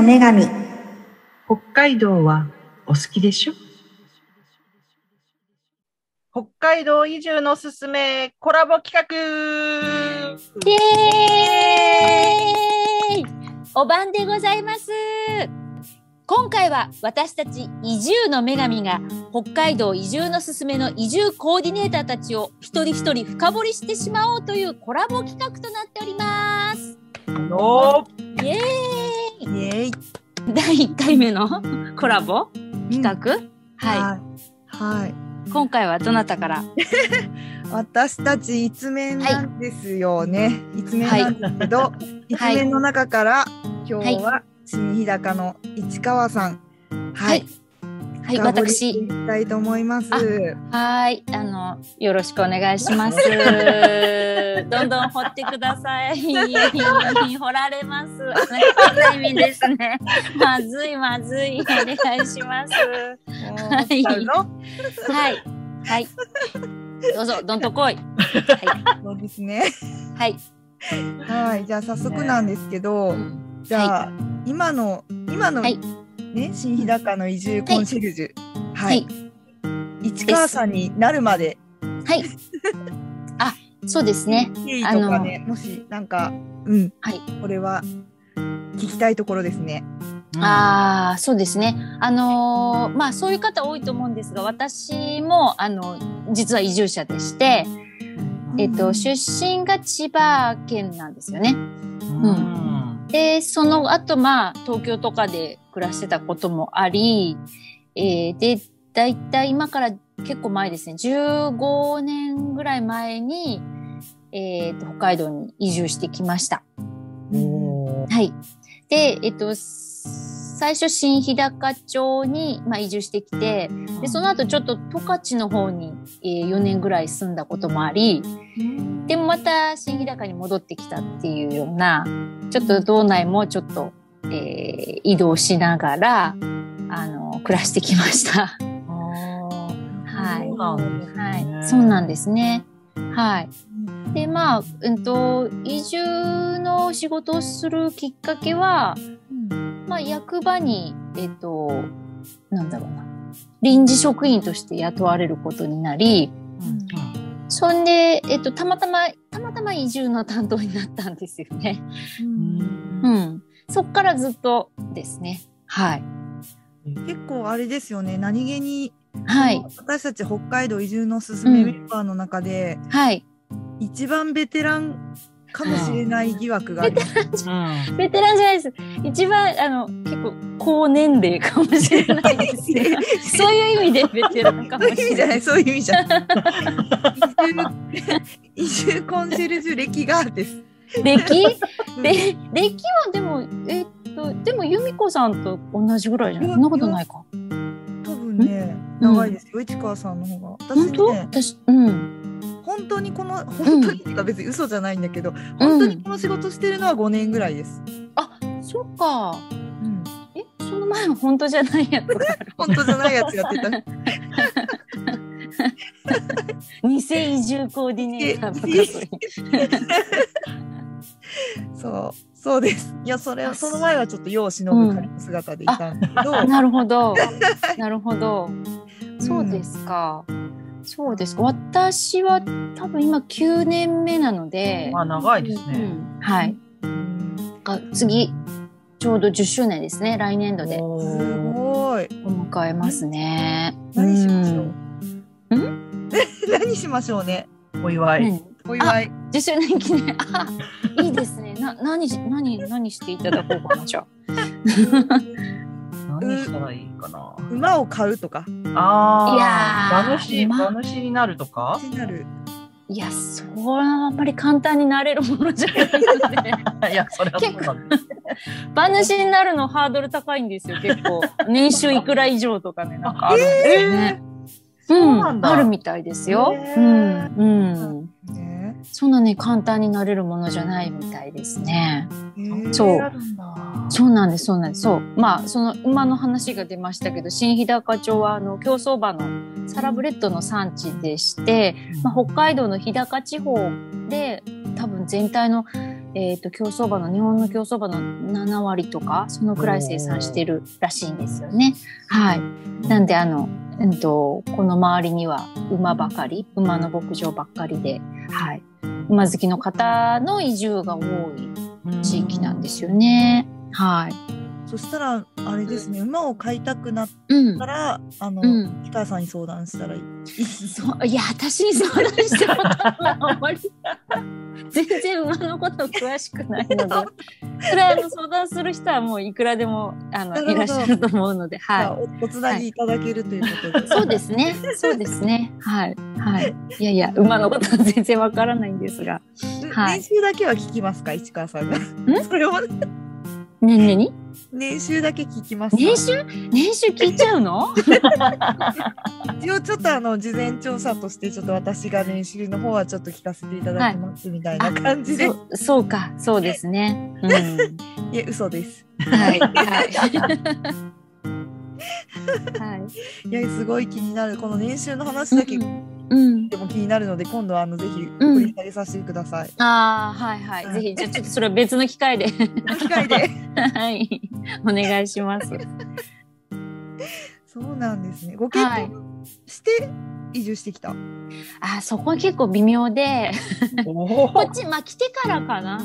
の女神。北海道はお好きでしょ？北海道移住のすすめコラボ企画。イエーイ。お晩でございます。今回は私たち移住の女神が北海道移住のすすめの移住コーディネーターたちを一人一人深掘りしてしまおうというコラボ企画となっております。のイエーイイエーイ 第1回目の コラボ？企画、ははい、はい、い。今回はどなたから？私たち一面なんですよね、一面なんですけど、一面の中から今日は新日高の市川さん。はい、はい私いきたいと思います。あはいあのよろしくお願いします。どんどん掘ってください。掘られます。意味ですね。まずいまずい。お願いします。はい。のはい。はい。どうぞどんとこい。そうですね。はい。はい。じゃあ早速なんですけど、じゃあ、今の今の、はいね新日高の移住コンシェルジュ。は、はい。い市川さんになるまで。はい。あそうですね。経緯とかねもしなんかうん。はい。これは聞きたいところですね。ああ、そうですね。あのーまあそういう方多いと思うんですが、私もあの実は移住者でして、えっと出身が千葉県なんですよね。うんで、その後まあ東京とかで暮らしてたこともあり、えーでだいたい今から結構前ですね、15年ぐらい前に、えーと北海道に移住してきました。はい。で、えっと、最初新日高町に、まあ、移住してきて、で、その後ちょっと十勝の方に、えー4年ぐらい住んだこともあり、でもまた新日高に戻ってきたっていうような、ちょっと道内もちょっと、えー移動しながら、あの、暮らしてきました。はい。はい。そうなんですね。はい。で、まあ、うんと、移住の仕事をするきっかけは、まあ、役場に、えっと、なんだろうな、臨時職員として雇われることになり、そんで、えっと、たまたま、たまたま移住の担当になったんですよね。うんうん。そっからずっとですね。はい。結構あれですよね何気にはい。私たち北海道移住のすすめメンバーの中で、はい。一番ベテランかもしれない疑惑がベテランじゃないです。一番、あの、結構、高年齢かもしれないですね。そういう意味でベテランかもそういう意味じゃなしれないい。そういう意味じゃない。移住移住コンシェルジュ歴がです。歴？で歴はでも、えっと、でも由美子さんと同じぐらいじゃない？そんなことないか。多分ね長いですよ市川さんの方が。私本当？ね私、うん。本当にこの本当にってか別に嘘じゃないんだけど、本当にこの仕事してるのは5年ぐらいです。あ、そっか。うん、え、その前は本当じゃないやつ。本当じゃないやつやってた。偽移住コーディネーターそう。そうです。いやそれはその前はちょっと世を忍ぶ仮の姿でいたんだけど、なるほど。なるほど。そうですか。そうですか。私は多分今9年目なので、まあ長いですね。うん、はい。うんが次、ちょうど10周年ですね。来年度でおすーごい。お迎えますね。何しましょう？うん 何しましょうね？お祝い。何？お祝い。10周年記念。あ、いいですね。な、何し、何、何していただこうかな、じゃあ。何したらいいかな。馬を買うとか。あいやあ、ー馬主、ま馬主になるとか？なる。いや、それはあんまり簡単になれるものじゃないので。いや、それはそうなんです。馬主になるのハードル高いんですよ、結構。年収いくら以上とかね、なんかあるんですよね。そうなんだあるみたいですよ。へうん、ーうん。ね。そんなね、簡単になれるものじゃないみたいですね。そうそうなんです、そうなんです。そう。まあ、その馬の話が出ましたけど、新日高町は、あの、競走馬のサラブレッドの産地でして、まあ、北海道の日高地方で、多分全体の、えっ、と、競走馬の、日本の競走馬の7割とか、そのくらい生産してるらしいんですよね。はい。なんで、あの、うんと、この周りには馬ばかり、馬の牧場ばっかりで、はい。馬好きの方の移住が多い地域なんですよね。はい。そしたらあれですね馬を飼いたくなっうんた。らあの、うん氷川さんに相談したらいい。いや、私に相談してもあんまり、全然馬のこと詳しくないので、それはあの相談する人はもういくらでもあのいらっしゃると思うので、はおおつなぎいただけるということで。い。そうですね。そうですね。はい。はい。いやいや、馬のことは全然わからないんですが。はい年収だけは聞きますか市川さんが。それはねねに？年収だけ聞きますか。年収年収聞いちゃうの？一応ちょっとあの事前調査としてちょっと私が年収の方はちょっと聞かせていただきますみたいな感じで、そうそうか、そうですね。うん。いや嘘です。はい。はい。はい。いやすごい気になるこの年収の話だけうん。でも気になるので今度はあのぜひうん掘り下げさせてください。ああ、はいはい。はいぜひ、じゃあちょっとそれは別の機会で。機会で。はい。お願いします。そうなんですね。ご結婚して移住してきた？あーそこは結構微妙で、おこっち、まあ来てからかな。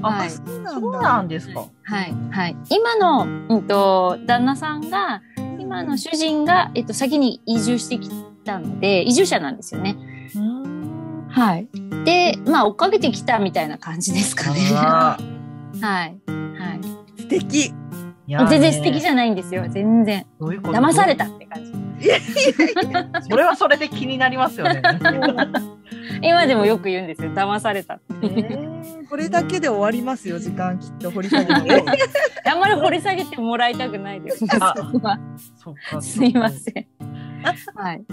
はあい。そうなんそうだ。なんですか。はい。はい。今の、うんと、旦那さんが、今の主人が、えっと、先に移住してきたので、移住者なんですよね。はい。で、まあ、追っかけてきたみたいな感じですかね。はあい。はい。素敵。ー全然素敵いじゃないんですよ。全然。どういうこと？騙されたって感じ。それはそれで気になりますよね。今でもよく言うんですよ。騙されたって。これだけで終わりますよ時間きっと掘り下げて。あんまり掘り下げてもらいたくないです。すいません。はい。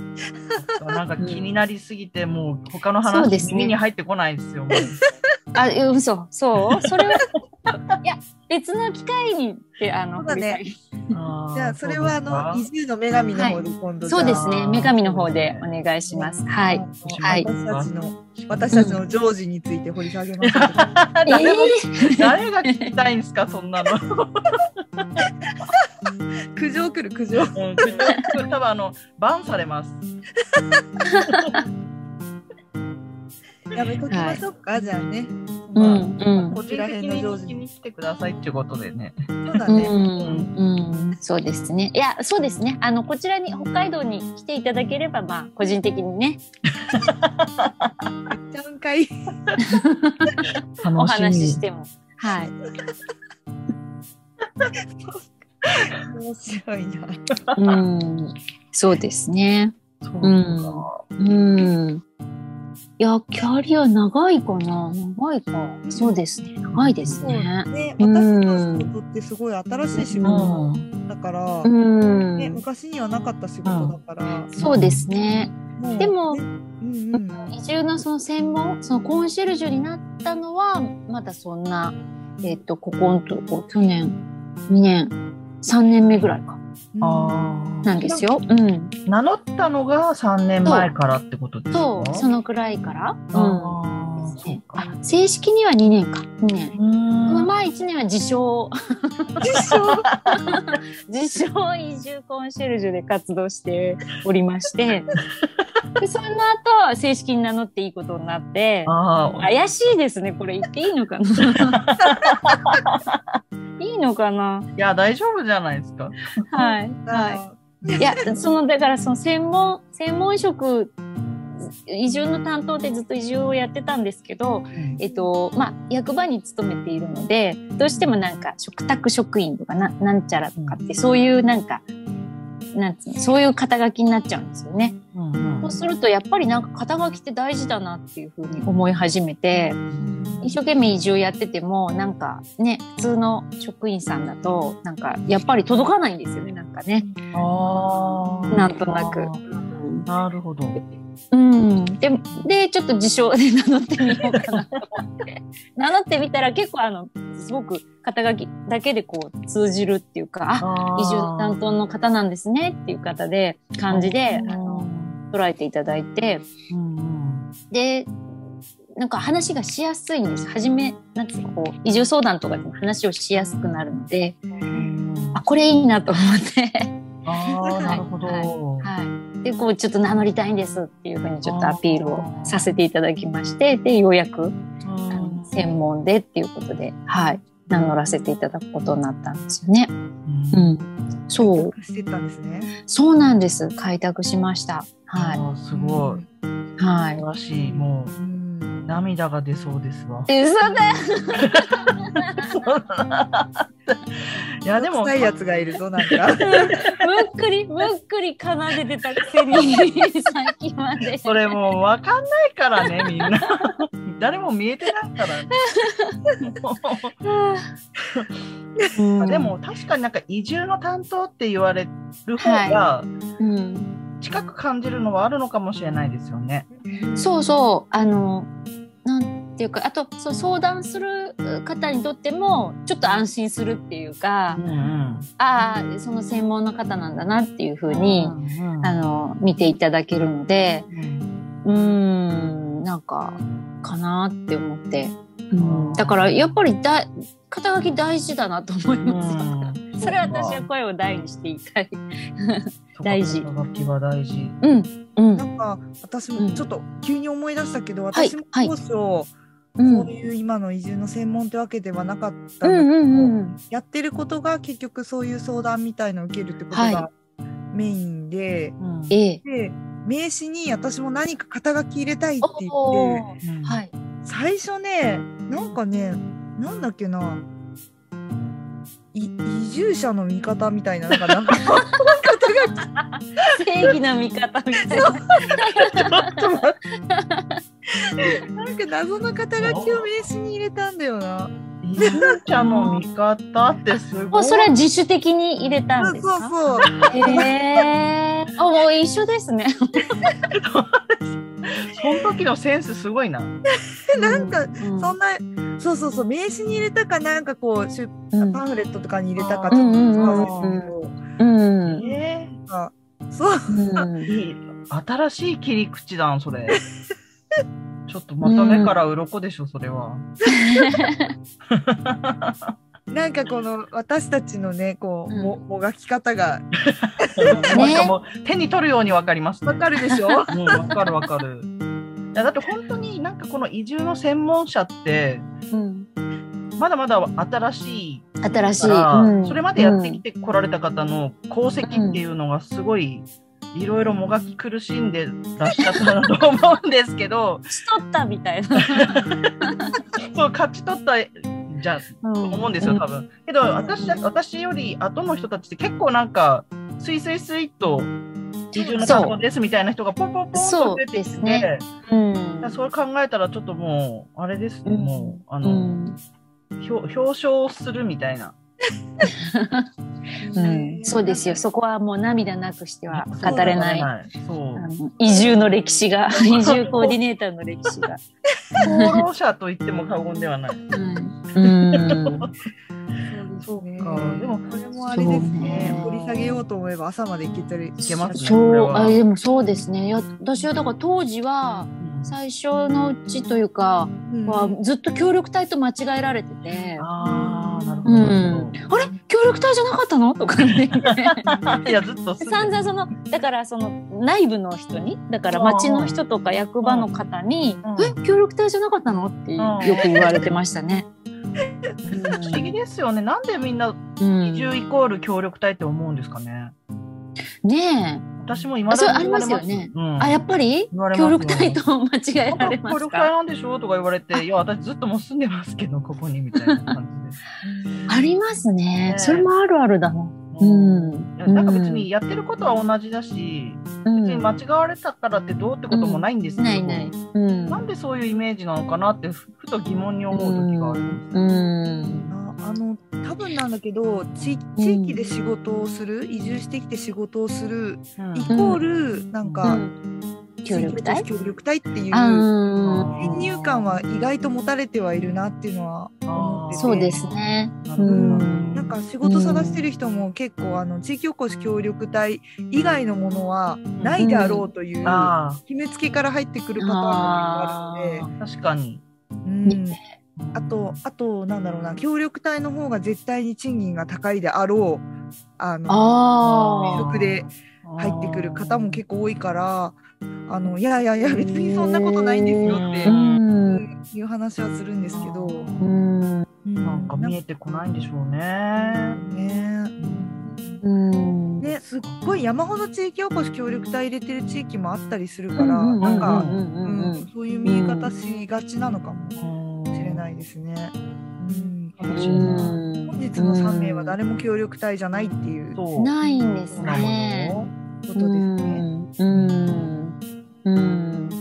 なんか気になりすぎて、もう他の話耳に入ってこないですよ。もうあ、嘘。そうそれは、いや、別の機会にって、あの、そうだねじゃあそれはあの移住の女神の方で今度、げそうですね。女神の方でお願いします。はい。はい私たちの私たちのジョージについて掘り下げます。誰誰が聞きたいんですか、そんなの。苦情来る苦情。うんこれ多分あの、バンされます。やめときましょうか、じゃあね。うまあん、うん。個人的に聞きに来てくださいっていうことでね。うそうだね。ん、うん、そうですね。いや、そうですね。あの、こちらに、北海道に来ていただければ、まあ、個人的にね、ちゃんかい。お話ししても。はい。面白いな。うん、そうですね。そううんか。うん。いや、キャリア長いかな長いか。そうですね。長いですね。ね、うん私たちにとってすごい新しい仕事だから、うん。ね、昔にはなかった仕事だから、そうですね。でもねうんうん、移住のその専門、そのコンシェルジュになったのは、まだそんな、えっ、と、ここんとこ、去年、2年、3年目ぐらいか。あなんですよ。うん。あ。名乗ったのが3年前からってことですか？そう、そのくらいから。うん。ああ、正式には2年か。2年。うーんまあ1年は自称、自称？移住コンシェルジュで活動しておりまして、でその後、正式に名乗っていいことになって、怪しいですね。これ言っていいのかな？いいのかな？いや、大丈夫じゃないですか。はい。はい。いや、その、だからその専門、専門職、移住の担当でずっと移住をやってたんですけど、えっと、まあ、役場に勤めているので、どうしてもなんか、嘱託職員とかな、なんちゃらとかって、そういうなんか、なんつうの、そういう肩書きになっちゃうんですよね。そうすると、やっぱりなんか肩書きって大事だなっていうふうに思い始めて、一生懸命移住やってても、なんかね、普通の職員さんだと、なんか、やっぱり届かないんですよね、なんかね。ああ。なんとなく。なるほど。うん。で、で、ちょっと自称で名乗ってみようかなと思って。名乗ってみたら結構あの、すごく肩書きだけでこう通じるっていうか、あ、移住担当の方なんですねっていう方で、感じで、あの、捉えていただいて、うんうんで、なんか話がしやすいんです。初めなんつうのこう移住相談とかでも話をしやすくなるので、あこれいいなと思って。ああ、なるほど。はいはい。でこうちょっと名乗りたいんですっていうふうにちょっとアピールをさせていただきまして、でようやくあの専門でっていうことで、はい、名乗らせていただくことになったんですよね。うん、そう、してたんですね。そうなんです。開拓しました。はあーすごい。い、はい素晴。らしい。もうんう涙が出そうですわ。嘘だ。いやでも臭いやつがいるぞなんか。むっくりむっくり奏でてたくせにさっきまで。それもうわかんないからねみんな。誰も見えてないから、ね。うん で、も確かになんか移住の担当って言われる方がうん、近く感じるのはあるのかもしれないですよね。そうそう。あのなんていうかあとそう相談する方にとってもちょっと安心するっていうか、んああその専門の方なんだなっていうふうに、うんあの見ていただけるのでうん。なんかかなって思って、うん、だからやっぱりだ肩書き大事だなと思います。うんそれは私は声を大にして言いたい。大事。肩書きは大事。うん。うん。なんか私うんもちょっと急に思い出したけど、はい私もはい。当初、うん。そういう今の移住の専門ってわけではなかったうんけど、うんうんやってることが結局そういう相談みたいのを受けるってことはがメインで、うんええ。で名刺に私も何か肩書き入れたいって言ってはい。最初ねなんかねなんだっけない移住者の味方みたいななんかなんか正義の味方みたいな。なんか謎の肩書きを名刺に入れたんだよな。移住者の味方ってすごい。それは自主的に入れたんそうですか？そうそう。へえ。あ、もう一緒ですね。その時のセンスすごいな。なんかうんそんなそうそうそう名刺に入れたかなんかこう出うんパンフレットとかに入れたかあちょっとうんうん。えそううんー、いい新しい切り口だんそれ。ちょっとまた目から鱗でしょ、それは。なんかこの私たちのねこううんももがき方が なんかもう手に取るようにわかります、ね。わかるでしょ？うん、わかるわかる。いやだって本当になんかこの移住の専門者ってうんまだまだ新しい新しい。うんそれまでやってきてこられた方の功績っていうのがすごいいろいろもがき苦しんでらっしゃったなと思うんですけど しとったみたいな。そう勝ち取ったじゃとと思うんですよ多分。けど私だ私より後の人たちって結構なんかスイスイスイっと移住の担当ですみたいな人がポンポンポンと出てきてね。うん。それ考えたらちょっともうあれですね、うん。もうあの、表彰するみたいな。うん、そうですよ。そこはもう涙なくしては語れない。移住の歴史が、移住コーディネーターの歴史が。功労者と言っても過言ではない。うん。そうですね。か。でもこれもあれですね。掘り下げようと思えば朝までいけたりいけますね。そう、あでもそうですね。私はだから当時は最初のうちというかずっと協力隊と間違えられてて、あ。うん、あれ？協力隊じゃなかったの？とかね。いや、ずっと散々そのだからその内部の人に？だから町の人とか役場の方にうん「え？協力隊じゃなかったの?」ってよく言われてましたね。不思議ですよね。なんでみんなうん。移住イコール協力隊って思うんですかね？ね私も今だに言われます。よね。うん。えあやっぱり？協力隊と間違えられます協力隊かなんでしょ？とか言われて、いや、私ずっともう住んでますけど、ここにみたいな感じで。ありますね。ねそれもあるあるだな。ううん。なんか別にやってることは同じだし、うん。別に間違われたからってどうってこともないんですけど、ないない。うん。なんでそういうイメージなのかなってふふと疑問に思う時があるんです。うん分なんだけど地地域で仕事をする、移住してきて仕事をするうん。イコールなんうか、ん協力隊？協力隊っていう先入観は意外と持たれてはいるなっていうのは思っって。て。そうですね。うん。なんか仕事探してる人も結構あの地域おこし協力隊以外のものはないであろうというあ決めつけから入ってくるパターンもあるので、あ、確かに。うん、あとあとなんだろうな協力隊の方が絶対に賃金が高いであろうあのああ。職で入ってくる方も結構多いからあのいやいやいや別にそんなことないんですよっていう話はするんですけど、うん。うんなんか見えてこないんでしょうね。ねうん。ね、すっごい山ほど地域おこし協力隊入れてる地域もあったりするから、なんか、そういう見え方しがちなのかもないですね。うんかもしれない。うん本日の3名は誰も協力隊じゃないっていうう。ないんですね。ほとですね。うん。うん。うん。ど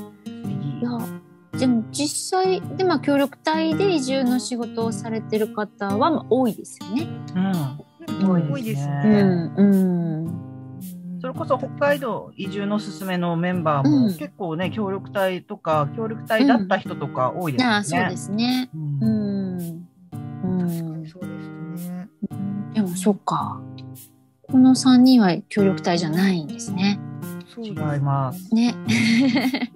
いや、でも実際、で、まあ、協力隊で移住の仕事をされてる方は、まあ、多いですよね。うん。多多いですねうね。ん。うん。それこそ北海道移住のすすめのメンバーもうん結構ね、協力隊とか協力隊だった人とか多いですよね。ああ、そうですね。うんうん。うん。確かにそうですね。でも、そっか。この3人は協力隊じゃないんですね。違います。ね。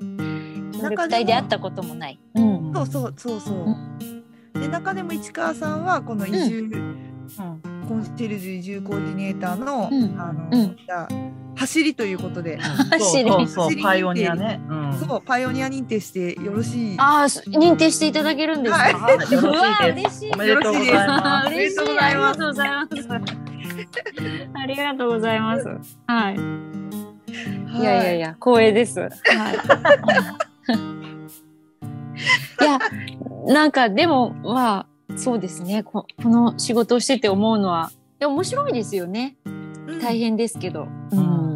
協力隊で会ったこともない。うん。そうそうそうそう。で中でも市川さんはこの移住、うんコンシェルジュ移住コーディネーターの、うんあの、うん走りということで、走りそうパイオニアね。うん。そうパイオニア認定してよろしい。ああ、そ認定していただけるんですか？はいうわ嬉しい。おめでとうございます。嬉しい。おめでとうございますありがとうございます。ありがとうございます。はい。いやいやいや、光栄です。はい。いや、なんかでも、まあ、そうですねこ。この仕事をしてて思うのは、いや面白いですよね。うん大変ですけど。うん。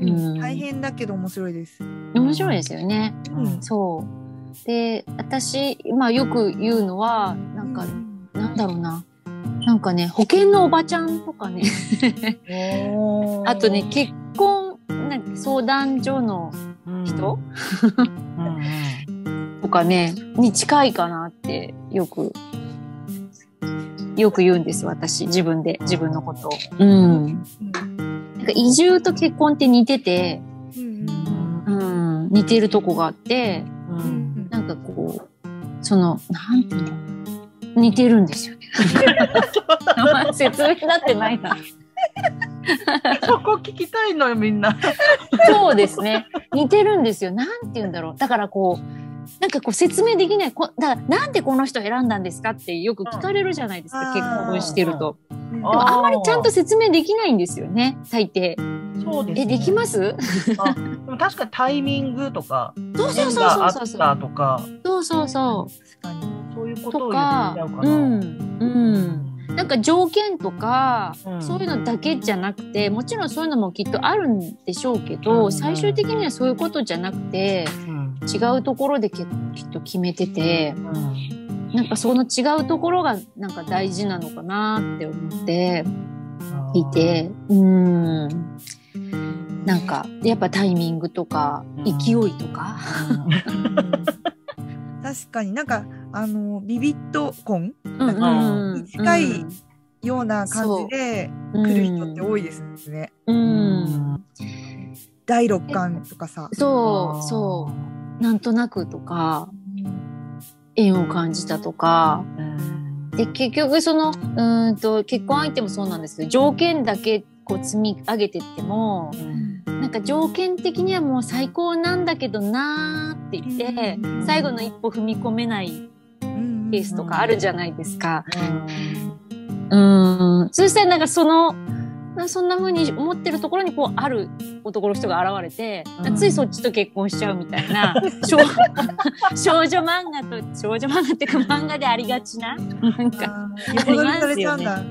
うんうん大変だけど面白いです。面白いですよね。うんそう。で、私、まあよく言うのは、なんか、なんだろうな。なんかね、保険のおばちゃんとかね、あとね、結婚、なんか相談所の人、うんうんとかね、に近いかなってよく、よく言うんです、私、自分で、自分のことを。うん。か移住と結婚って似てて、うんうん、似てるとこがあって、うんうんなんかこう、その、なんていうの？似てるんですよね。説明になってないな。そこ聞きたいのよ、みんな。そうですね。似てるんですよ。なんて言うんだろう。だからこう、なんかこう説明できない。こだからなんでこの人選んだんですかってよく聞かれるじゃないですか。うん結婚してると。うんでもあんまりちゃんと説明できないんですよね。大抵。そうですえ、できます？あでも確かにタイミングとか、そうそうそうそうそうそう。たとか、そうそうそ確かに。そういうこう。とを言っちゃうか、うな。ん。うん。なんか条件とか、うんそういうのだけじゃなくて、もちろんそういうのもきっとあるんでしょうけうど、ん最終的にはそういうことじゃなくて、うん違うところでけきっと決めてて、うんなんかその違うところがなんか大事なのかなって思っていて、うん。なんか、やっぱタイミングとか、うん勢いとか。確かになんかあのビビット婚？うんうんうん近いような感じでうん来る人って多いですね。うん。第六感とかさ。そう、そう。なんとなくとか、縁を感じたとか。うん。で、結局その、うーんと、結婚相手もそうなんですけど、条件だけこう積み上げてっても、なんか条件的にはもう最高なんだけどなーって言って、うん。最後の一歩踏み込めないケースとかあるじゃないですか。うん。そしたらなんかその、そんな風に思ってるところにこうある男の人が現れて、うん。ついそっちと結婚しちゃうみたいな、少少女漫画と、少女漫画っていうか漫画でありがちな、なんか、ありされちゃうんだ。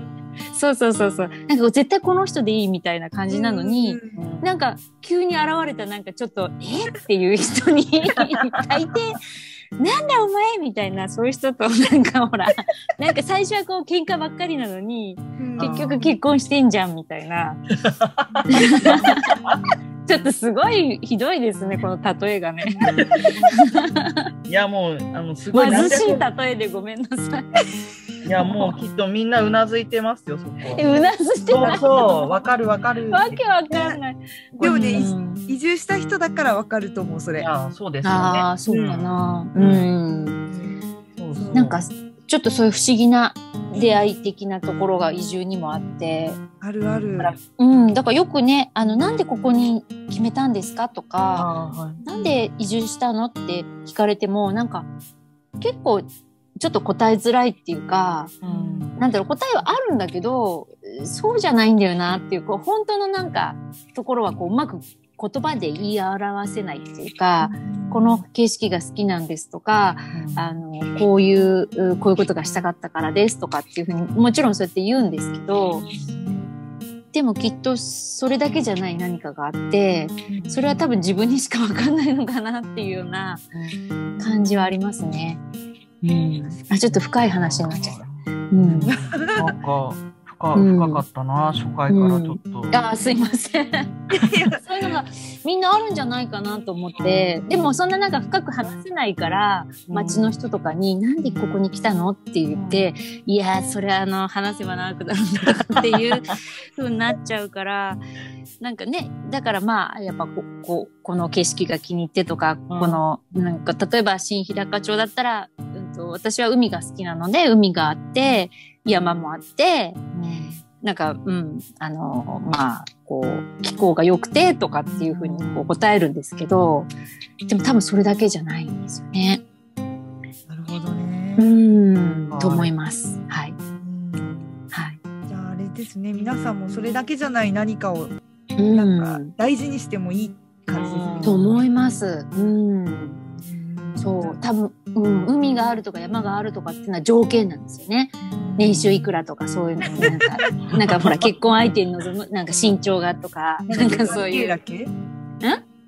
そうそうそうそう。なんか絶対この人でいいみたいな感じなのに、うんなんか急に現れたなんかちょっと、えっていう人に、大抵、なんだお前みたいな、そういう人となんかほら、なんか最初はこう喧嘩ばっかりなのに、うん結局結婚してんじゃんみたいな。ちょっとすごいひどいですね、この例えがね。いやもうあのすごい貧しい例えでごめんなさい。いやもうきっとみんなうなずいてますよそこ。うなずいてそうそうわかるわかる。わけわかんない。でもね、うん移住した人だからわかると思うそれい。やそうですよね。ああ、そうかな。ううんん。そうそうなんか、ちょっとそういう不思議な出会い的なところが移住にもあって。あるある。うん。だからよくね、あの、なんでここに決めたんですかとか、はいなんで移住したのって聞かれても、なんか、結構、ちょっと答えづらいっていうか、うん。なんだろう、答えはあるんだけど、そうじゃないんだよなっていう、こう、本当のなんか、ところはこう、うまく言葉で言い表せないっていうか、この景色が好きなんですとか、あの、こういう、うこういうことがしたかったからですとかっていうふうに、もちろんそうやって言うんですけど、でもきっとそれだけじゃない何かがあって、それは多分自分にしかわかんないのかなっていうような感じはありますね。うん。あ、ちょっと深い話になっちゃった。うん。なんか深うん深かったな、初回からちょっと。あーすいません。そういうのがみんなあるんじゃないかなと思って、でもそんななんか深く話せないから、街の人とかに、なんでここに来たのって言って、いやー、それあの、話せば長くなるんだっていう風になっちゃうから、なんかね、だからまあ、やっぱこ、ここの景色が気に入ってとか、この、なんか、例えば新日高町だったら、うんと、私は海が好きなので、海があって、山もあって、なんか、うん、あの、まあ、こう、気候が良くてとかっていうふうにこう答えるんですけど、でも多分それだけじゃないんですよね。なるほどね。うんはい、と思います。はい。うんはい。じゃああれですね皆さんもそれだけじゃない何かをうなんかん。大事にしてもいい感じですね。と思います。うん。うんそう。多分、うん、海があるとか山があるとかっていうのは条件なんですよね。年収いくらとかそういうの。なんか、なんかほら、結婚相手に望む、なんか身長がとか、なんかそういう。3K だっけ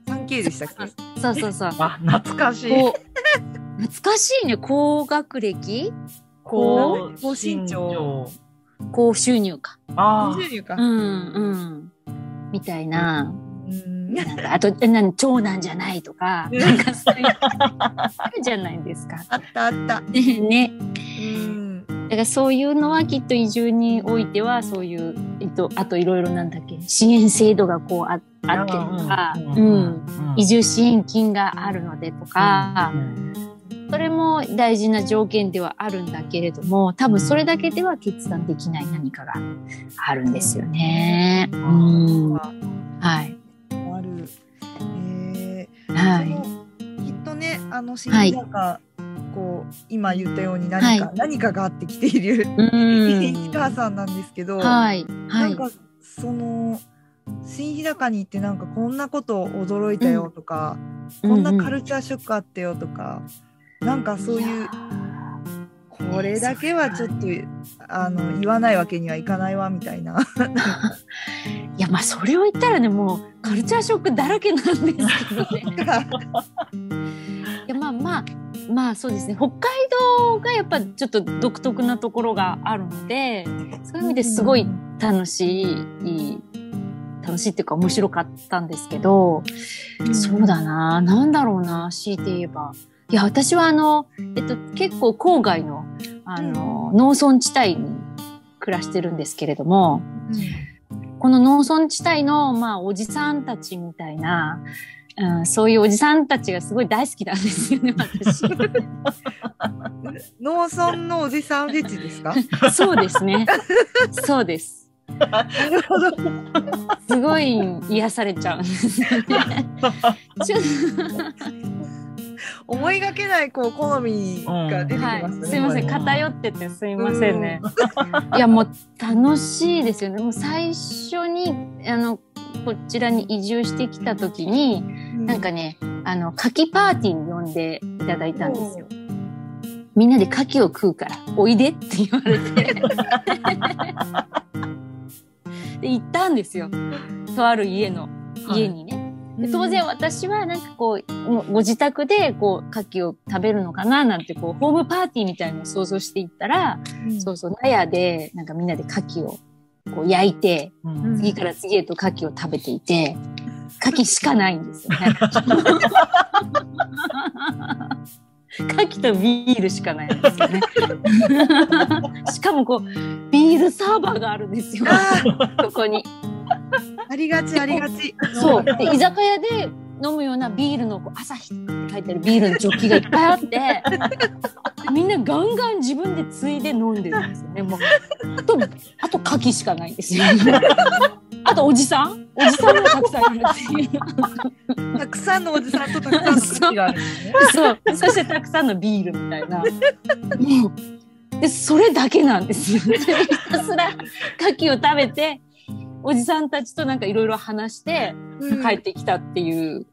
？3K でしたっけ？そうそうそう。あ、懐かしい。懐かしいね。高学歴？高高身長高収入か。あ20人かう。ん、うん。みたいな。うんなんか、あと、えなん長男じゃないとか、なんかそういう、あるじゃないですか。あったあった。ね。ねうん。だからそういうのはきっと移住においては、そういう、えっと、あといろいろなんだっけ、支援制度がこうああってとか、うん。移住支援金があるのでとか、それも大事な条件ではあるんだけれども、多分それだけでは決断できない何かがあるんですよね。うん。はい。はい。きっとねあの新日高、こう今言ったように何か、はい何かがあってきているうん。市川さんなんですけど、はい。はい。なんかその新日高に行ってなんかこんなこと驚いたよとか、こんなカルチャーショックあったよとか、なんかそういうこれだけはちょっとあの言わないわけにはいかないわみたいな。いや、まあ、それを言ったらね、もう、カルチャーショックだらけなんですけどね。いや、まあまあ、まあ、そうですね。北海道がやっぱちょっと独特なところがあるので、そういう意味ですごい楽しい、楽しいっていうか面白かったんですけど、そうだな、なんだろうな、強いて言えば。いや、私はあの、えっと、結構郊外の、あの、農村地帯に暮らしてるんですけれども、この農村地帯の、まあ、おじさんたちみたいな、うん、そういうおじさんたちがすごい大好きなんですよね、私。農村のおじさんフェチですか？そうですね。そうです。なるほど。すごい癒されちゃうんですよね。ちょっ思いがけないこう好みが出てきますね。い、すいません、偏っててすいませんね。いや、もう楽しいですよね。もう最初に、あの、こちらに移住してきた時に、うん。なんかね、あの、牡蠣パーティーに呼んでいただいたんですよ。みんなで牡蠣を食うから、おいでって言われて。で、行ったんですよ。とある家の、家にね。で当然私はなんかこう、ご自宅でこう、牡蠣を食べるのかななんてこう、ホームパーティーみたいなのを想像していったら、うんそうそう、納屋でなんかみんなで牡蠣をこう焼いて、うん次から次へと牡蠣を食べていて、牡蠣しかないんですよね。牡蠣とビールしかないんですよね。しかもこうビールサーバーがあるんですよ。あここに。ありがちありがち。そう。で居酒屋で飲むようなビールの朝日って書いてあるビールのジョッキがいっぱいあって、みんなガンガン自分でついで飲んでるんですよね。もうあとあと牡蠣しかないんですよ。あとおじさん？おじさんもたくさんいるっていう。たくさんのおじさんとたくさんの口があるんですね。そう。そしてたくさんのビールみたいな。もうで、それだけなんですよ。で ひたすら牡蠣を食べて、おじさんたちとなんかいろいろ話してうん帰ってきたっていう。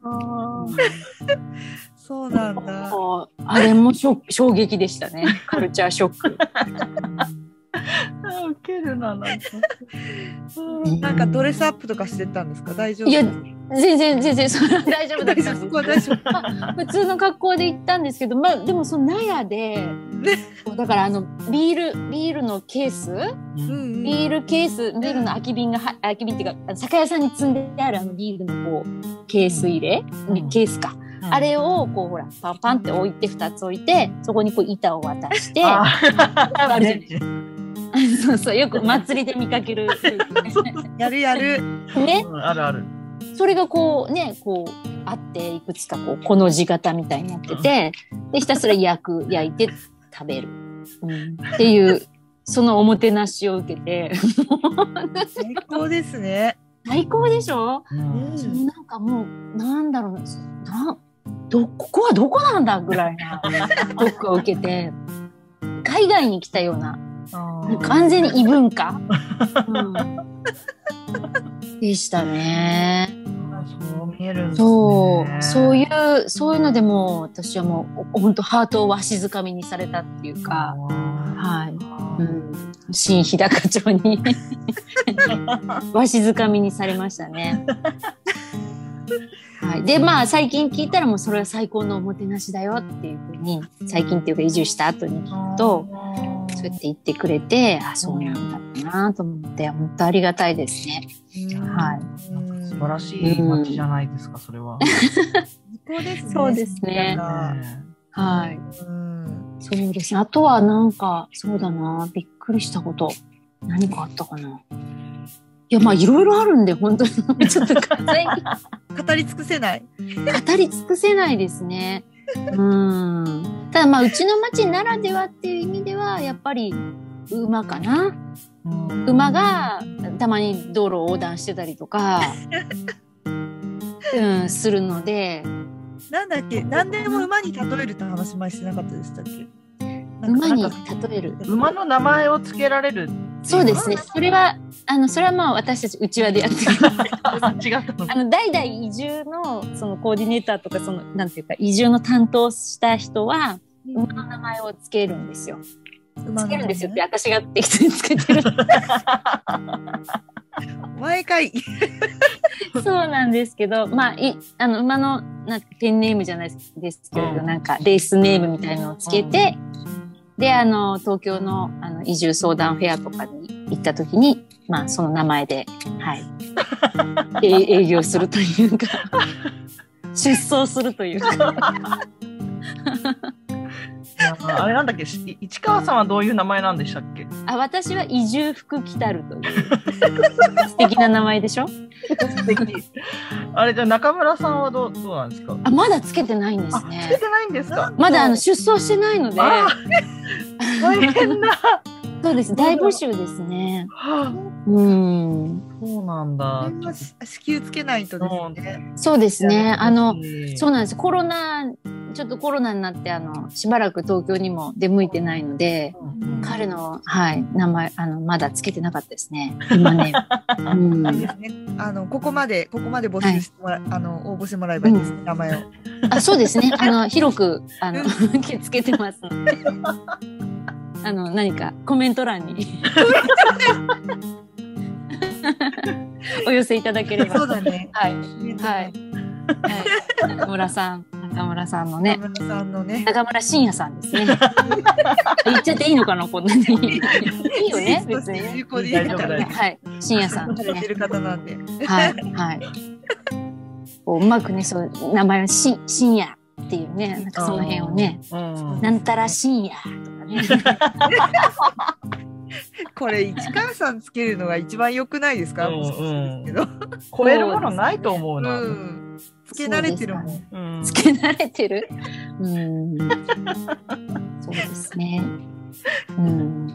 そうなんだ。あれもショ衝撃でしたね。カルチャーショック。あウケるな、なんか。なんかドレスアップとかしてたんですか？大丈夫？いや、全然、全然、それは。大丈夫だったん大丈夫そこはです大丈夫。普通の格好で行ったんですけど、まあ、でもその納屋で、だからあの、ビール、ビールのケース？うんうん。ビールケース、ビールの空き瓶がは、空き瓶っていうか、酒屋さんに積んであるあのビールのこう、ケース入れ、うん。ケースか。あれをこう、ほら、パンパンって置いて、二つ置いて、そこにこう板を渡して、あある じゃそうそう、よく祭りで見かける。やるやる。ね、うんあるある。それがこうね、こう、あって、いくつかこう、この字型みたいになってて、で、ひたすら焼く、焼いて食べる。うん、っていう、そのおもてなしを受けて、最高ですね。最高でしょ？うんうんなんかもう、なんだろうな、ど、ここはどこなんだぐらいな、ドックを受けて、海外に来たような、完全に異文化、うん、でしたね。そうね。そう、そういう、そういうのでもう、私はもう、本当ハートをわしづかみにされたっていうか、はい。うん、新日高町に わしづかみにされましたね。はい、でまあ最近聞いたらもうそれは最高のおもてなしだよっていうふうに最近っていうか移住した後に聞くとそうやって言ってくれてあそうなんだなと思って本当ありがたいですね。はいうん素晴らしい街じゃないですか、それは。最高ですね。そうですねはい。うんそうですね。あとはなんかそうだなびっくりしたこと何かあったかな。いやまあいろいろあるんで本当に ちょっと 語り尽くせない。語り尽くせないですね。うん。ただまあうちの町ならではっていう意味ではやっぱり馬かな。馬がたまに道路を横断してたりとか、うん、するのでなんだっけ？何でも馬に例えるって話前してなかったでしたっけ？馬に例える。馬の名前を付けられる。そうですね。それはあのそれはまあ私たちうちわでやってる。あ違ったの。あの代々移住のそのコーディネーターとかそのなんていうか移住の担当した人は馬の名前をつけるんですよ。つけるんですよって私が適当につけてる。毎回。そうなんですけど、まあ、いあの馬のなんかペンネームじゃないですけれど、うんなんかレースネームみたいのをつけて、であの東京のあの移住相談フェアとかに行った時に、まあ、その名前で、はい、え営業するというか 出走するというか。あれなんだっけ、し市川さんはどういう名前なんでしたっけ？あ私は移住服来たるという 素敵な名前でしょ？素敵。あれじゃあ中村さんはどうどうなんですか？あまだつけてないんですあ、つけねてないんですか？まだあの出走してないのであ大変だ。そうです。大募集ですね。はうん。あそうなんだ。これはし子宮つけないとですね。そうですね。あのそううなんです。コロナちょっとコロナになってあのしばらく東京にも出向いてないのでん。彼のはい名前あのまだつけてなかったですね。今ね、うん。あのここまでここまで募集してもら、あの応募してもらえばいいですね、名前を。あ、そうですね。あの、広く、あの、受け付けてますので。あの、何かコメント欄に。お寄せいただければ。そうだね。はい。はい。はい。中村さん、中村さんのね。中村さんのね。中村真也さんですね。言っちゃっていいのかな、こんなに。いいよね、別にはい。真也さん。はい。はい。こううまくね、そう、名前をし、深夜っていうねなんかその辺をねうんなんたら深夜とかね これ市川さんつけるのが一番良くないですか、超えるものないと思うな。うん、つけ慣れてるもん。そうん。つけ慣れてる？うん。そうですね。うん。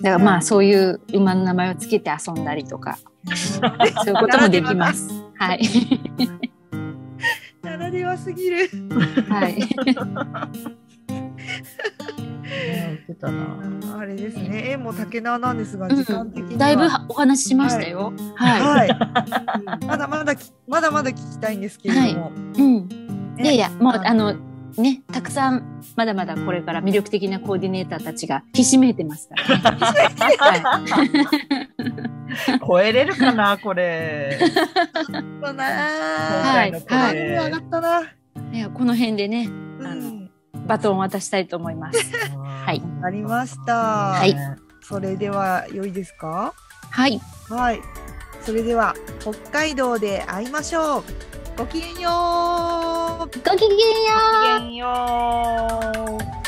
だからまあそういう馬の名前をつけて遊んだりとか。そういうこともできます。はい。ならではすぎる。はいってたな。あれですね、縁も竹縄なんですが、うん。時間的には、だいぶお話ししましたよ。はい、はい、まだまだきまだまだ聞きたいんですけれども、うん。ねいやいやもうああのねたくさんまだまだこれから魅力的なコーディネーターたちがひしめいてますから。ね。はい。超えれるかな、これ。そうなはい。今回のこあれれ上がったな。いやこの辺でねあのうん、バトンを渡したいと思います。はい。ありました。はい。それでは良いですか？はい。はい。それでは北海道で会いましょう。ごきげんよう。ごきげんよう。ごきげんよう。